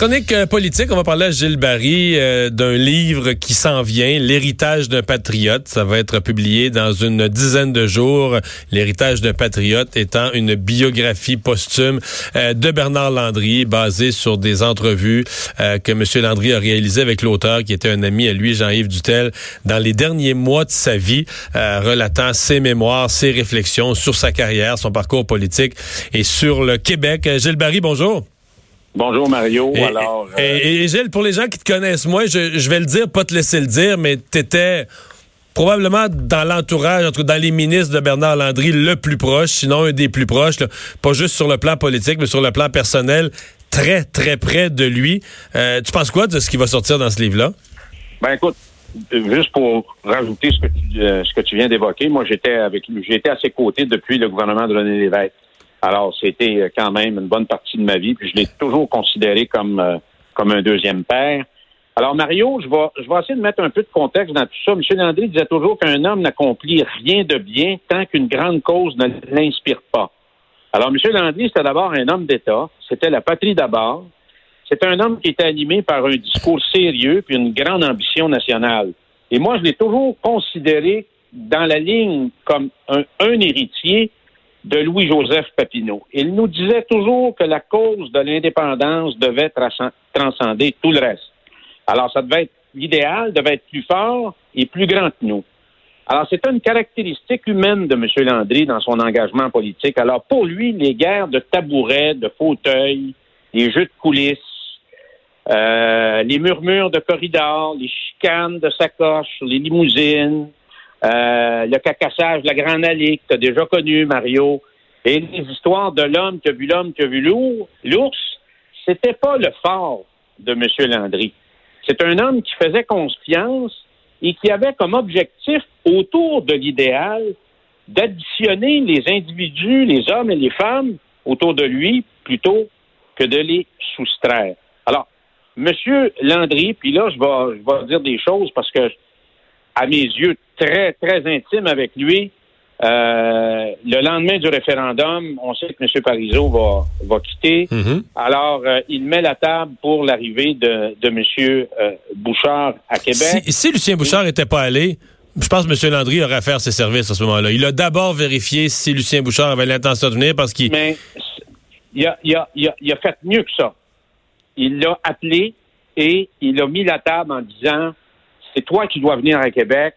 Chronique euh, politique, on va parler à Gilles Barry euh, d'un livre qui s'en vient, L'héritage d'un patriote. Ça va être publié dans une dizaine de jours. L'héritage d'un patriote étant une biographie posthume euh, de Bernard Landry, basée sur des entrevues que M. Landry a réalisées avec l'auteur, qui était un ami à lui, Jean-Yves Dutel, dans les derniers mois de sa vie, relatant ses mémoires, ses réflexions sur sa carrière, son parcours politique et sur le Québec. Gilles Barry, bonjour. Bonjour Mario. Et, Alors, et, Gilles, pour les gens qui te connaissent moins, je, vais le dire, pas te laisser le dire, mais tu étais probablement dans l'entourage, entre dans les ministres de Bernard Landry, le plus proche, sinon un des plus proches, pas juste sur le plan politique, mais sur le plan personnel, très, très près de lui. Euh, tu penses quoi de ce qui va sortir dans ce livre-là? Ben écoute, juste pour rajouter ce que tu, euh, ce que tu viens d'évoquer, moi j'étais avec lui, j'étais à ses côtés depuis le gouvernement de René Lévesque. Alors, c'était euh, quand même une bonne partie de ma vie, puis je l'ai toujours considéré comme, euh, comme un deuxième père. Alors, Mario, je vais, je vais essayer de mettre un peu de contexte dans tout ça. M. Landry disait toujours qu'un homme n'accomplit rien de bien tant qu'une grande cause ne l'inspire pas. Alors, M. Landry, c'était d'abord un homme d'État. C'était la patrie d'abord. C'était un homme qui était animé par un discours sérieux puis une grande ambition nationale. Et moi, je l'ai toujours considéré dans la ligne comme un, un héritier de Louis-Joseph Papineau. Il nous disait toujours que la cause de l'indépendance devait transcender tout le reste. Alors, ça devait être l'idéal, devait être plus fort et plus grand que nous. Alors, c'est une caractéristique humaine de M. Landry dans son engagement politique. Alors, pour lui, les guerres de tabourets, de fauteuils, les jeux de coulisses, euh, les murmures de corridors, les chicanes de sacoche, les limousines, euh, le cacassage, la grande allée que tu as déjà connu, Mario, et les histoires de l'homme qui a vu l'homme qui a vu l'ours, c'était pas le fort de M. Landry. C'est un homme qui faisait confiance et qui avait comme objectif, autour de l'idéal, d'additionner les individus, les hommes et les femmes autour de lui, plutôt que de les soustraire. Alors, M. Landry, puis là, je vais, je vais dire des choses parce que à mes yeux, très, très intime avec lui. Euh, le lendemain du référendum, on sait que M. Parizeau va, va quitter. Mhm. Alors, euh, il met la table pour l'arrivée de, de M. Euh, Bouchard à Québec. Si, Lucien Bouchard n'était pas allé, je pense que M. Landry aurait à faire ses services à ce moment-là. Il a d'abord vérifié si Lucien Bouchard avait l'intention de venir parce qu'il... Mais il a, il, a, il a fait mieux que ça. Il l'a appelé et il a mis la table en disant c'est toi qui dois venir à Québec.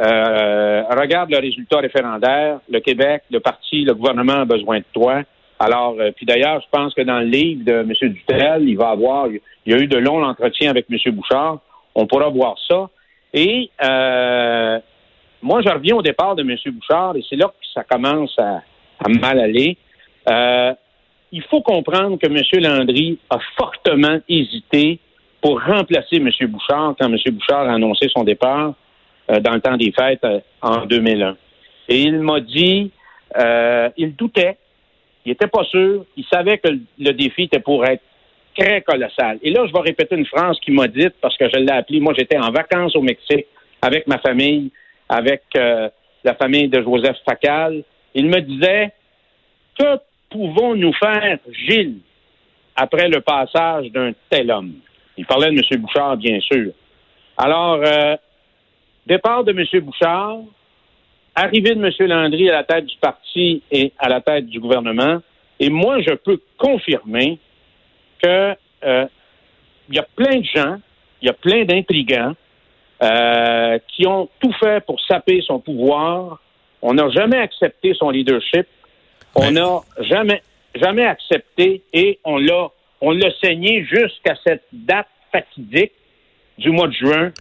Euh, regarde le résultat référendaire. Le Québec, le parti, le gouvernement a besoin de toi. Alors, euh, puis d'ailleurs, je pense que dans le livre de M. Dutel, il va avoir, il y a eu de longs entretiens avec M. Bouchard. On pourra voir ça. Et euh, moi, je reviens au départ de M. Bouchard, et c'est là que ça commence à, à mal aller. il faut comprendre que M. Landry a fortement hésité pour remplacer M. Bouchard quand M. Bouchard a annoncé son départ euh, dans le temps des fêtes euh, en 2001. Et il m'a dit, euh, il doutait, il n'était pas sûr, il savait que le défi était pour être très colossal. Et là, je vais répéter une phrase qu'il m'a dite parce que je l'ai appelée. Moi, j'étais en vacances au Mexique avec ma famille, avec la famille de Joseph Facal. Il me disait, que pouvons-nous faire, Gilles, après le passage d'un tel homme? Il parlait de M. Bouchard, bien sûr. Alors, euh, départ de M. Bouchard, arrivée de M. Landry à la tête du parti et à la tête du gouvernement, et moi, je peux confirmer que euh, il y a plein de gens, il y a plein d'intrigants euh, qui ont tout fait pour saper son pouvoir. On n'a jamais accepté son leadership. On n'a jamais, jamais accepté et on l'a on l'a saigné jusqu'à cette date fatidique du mois de juin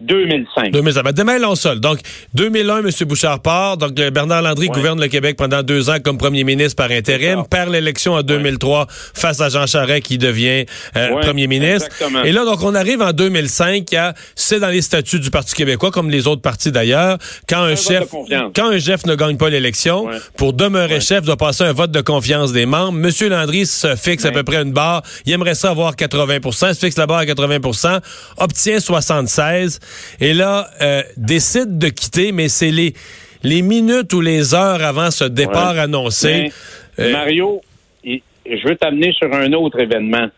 2005. 2005. Ben, démêlons ça. Donc, 2001, M. Bouchard part. Donc, euh, Bernard Landry Ouais. gouverne le Québec pendant deux ans comme premier ministre par intérim, perd l'élection en 2003 face à Jean Charest qui devient euh, Ouais, premier ministre. exactement. Et là, donc, on arrive en 2005. il y a- C'est dans les statuts du Parti québécois, comme les autres partis d'ailleurs. Quand un chef, quand un chef ne gagne pas l'élection, pour demeurer chef, doit passer un vote de confiance des membres. M. Landry se fixe à peu près une barre. Il aimerait ça avoir 80% il se fixe la barre à 80% obtient 76 et là, euh, décide de quitter, mais c'est les, les minutes ou les heures avant ce départ Ouais. annoncé. Mais, Euh, Mario, je veux t'amener sur un autre événement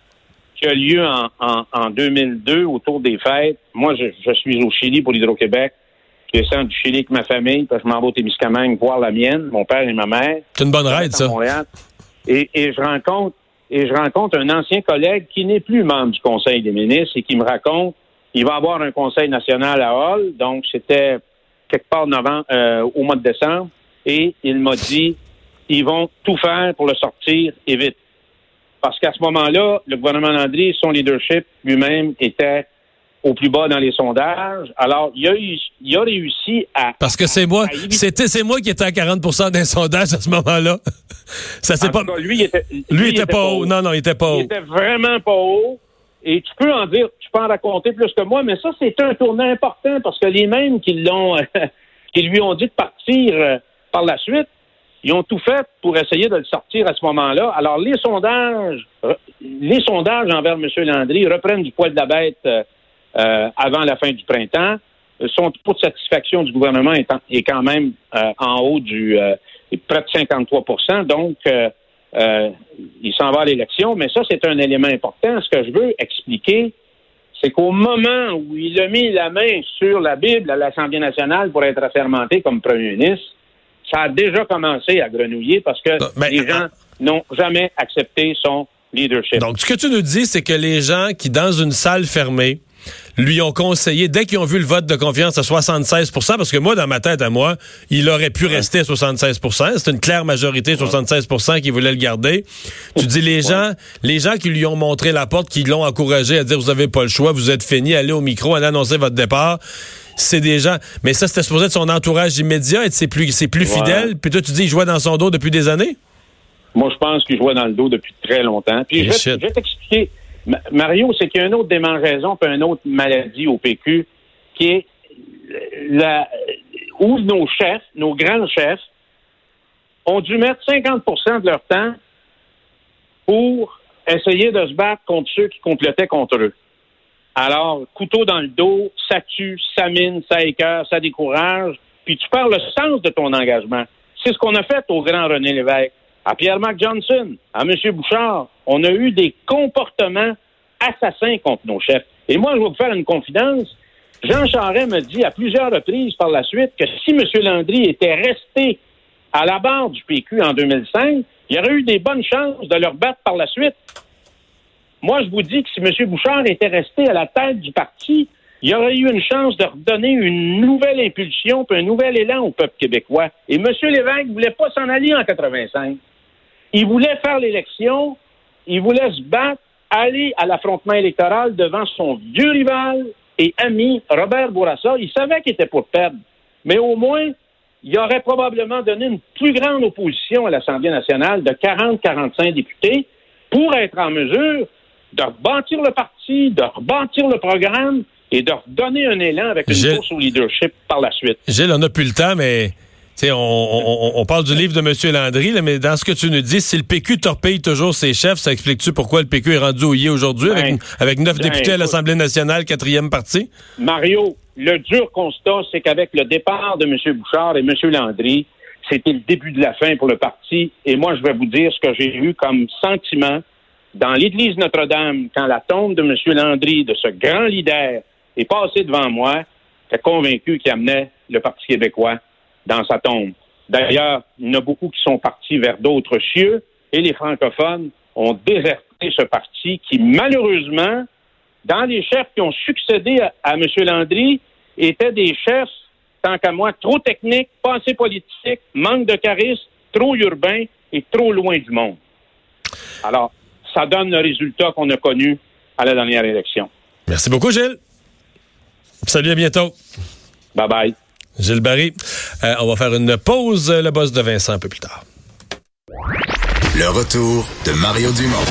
qui a lieu en, en, en 2002 autour des fêtes. Moi, je, je suis au Chili pour l'Hydro-Québec. Je descends du Chili avec ma famille, parce que je m'en vais au Témiscamingue voir la mienne, mon père et ma mère. c'est une bonne ride, ça. Montréal. Et, et je rencontre et je rencontre un ancien collègue qui n'est plus membre du Conseil des ministres et qui me raconte il va avoir un Conseil national à Hall, donc c'était quelque part novembre, euh, au mois de décembre, et il m'a dit ils vont tout faire pour le sortir et vite. Parce qu'à ce moment-là, le gouvernement Landry, son leadership lui-même était au plus bas dans les sondages. Alors, il a, eu, il a réussi à... Parce que c'est moi, c'était c'est moi qui étais à 40% des sondages à ce moment-là. Ça c'est pas cas, lui, il était, lui était pas haut. Non non, il était pas Il haut. était vraiment pas haut. Et tu peux en dire, tu peux en raconter plus que moi, mais ça, c'est un tournant important parce que les mêmes qui l'ont, qui lui ont dit de partir euh, par la suite, ils ont tout fait pour essayer de le sortir à ce moment-là. Alors, les sondages, les sondages envers M. Landry reprennent du poids de la bête euh, euh, avant la fin du printemps. Son taux de satisfaction du gouvernement est, est quand même en haut du près de 53% Donc, il s'en va à l'élection, mais ça, c'est un élément important. Ce que je veux expliquer, c'est qu'au moment où il a mis la main sur la Bible à l'Assemblée nationale pour être assermenté comme premier ministre, ça a déjà commencé à grenouiller parce que Ah, ben, les gens n'ont jamais accepté son leadership. Donc, ce que tu nous dis, c'est que les gens qui, dans une salle fermée, lui ont conseillé, dès qu'ils ont vu le vote de confiance à 76% parce que moi, dans ma tête à moi, il aurait pu rester à 76% C'est une claire majorité, 76% qui voulait le garder. Tu dis les gens, les gens qui lui ont montré la porte, qui l'ont encouragé à dire vous avez pas le choix, vous êtes fini, allez au micro, allez annoncer votre départ. C'est des gens, mais ça c'était supposé être son entourage immédiat, être ses plus, ses plus Ouais. fidèles. Puis toi tu dis il jouait dans son dos depuis des années? Moi, je pense qu'il jouait dans le dos depuis très longtemps. Puis vais, je vais t'expliquer. Ma- Mario, c'est qu'il y a une autre démangeaison puis une autre maladie au PQ qui est la, où nos chefs, nos grands chefs, ont dû mettre 50% de leur temps pour essayer de se battre contre ceux qui complotaient contre eux. Alors, couteau dans le dos, ça tue, ça mine, ça écœure, ça décourage, puis tu perds le sens de ton engagement. C'est ce qu'on a fait au grand René Lévesque, à Pierre-Marc Johnson, à M. Bouchard. On a eu des comportements assassins contre nos chefs. Et moi, je vais vous faire une confidence. Jean Charest me dit à plusieurs reprises par la suite que si M. Landry était resté à la barre du PQ en 2005, il y aurait eu des bonnes chances de le rebattre par la suite. Moi, je vous dis que si M. Bouchard était resté à la tête du parti, il y aurait eu une chance de redonner une nouvelle impulsion puis un nouvel élan au peuple québécois. Et M. Lévesque ne voulait pas s'en aller en 85. Il voulait faire l'élection, il voulait se battre, aller à l'affrontement électoral devant son vieux rival et ami Robert Bourassa. Il savait qu'il était pour perdre. Mais au moins, il aurait probablement donné une plus grande opposition à l'Assemblée nationale de 40-45 députés pour être en mesure de rebâtir le parti, de rebâtir le programme et de redonner un élan avec une Gilles- course au leadership par la suite. Gilles, on n'a plus le temps, mais on, on- on parle du livre de M. Landry, là, mais dans ce que tu nous dis, si le PQ torpille toujours ses chefs, ça explique-tu pourquoi le PQ est rendu il est aujourd'hui avec, Ben, avec neuf ben, députés à l'Assemblée nationale, quatrième parti? Mario, le dur constat, c'est qu'avec le départ de M. Bouchard et M. Landry, c'était le début de la fin pour le parti. Et moi, je vais vous dire ce que j'ai eu comme sentiment dans l'église Notre-Dame quand la tombe de M. Landry, de ce grand leader, est passée devant moi. J'étais convaincu qu'il amenait le Parti québécois dans sa tombe. D'ailleurs, il y en a beaucoup qui sont partis vers d'autres cieux et les francophones ont déserté ce parti qui, malheureusement, dans les chefs qui ont succédé à, à M. Landry, étaient des chefs, tant qu'à moi, trop techniques, pas assez politiques, manque de charisme, trop urbains et trop loin du monde. Alors, ça donne le résultat qu'on a connu à la dernière élection. Merci beaucoup, Gilles. Salut, à bientôt. Bye bye. Gilles Barry. Euh, on va faire une pause, le boss de Vincent un peu plus tard. Le retour de Mario Dumont.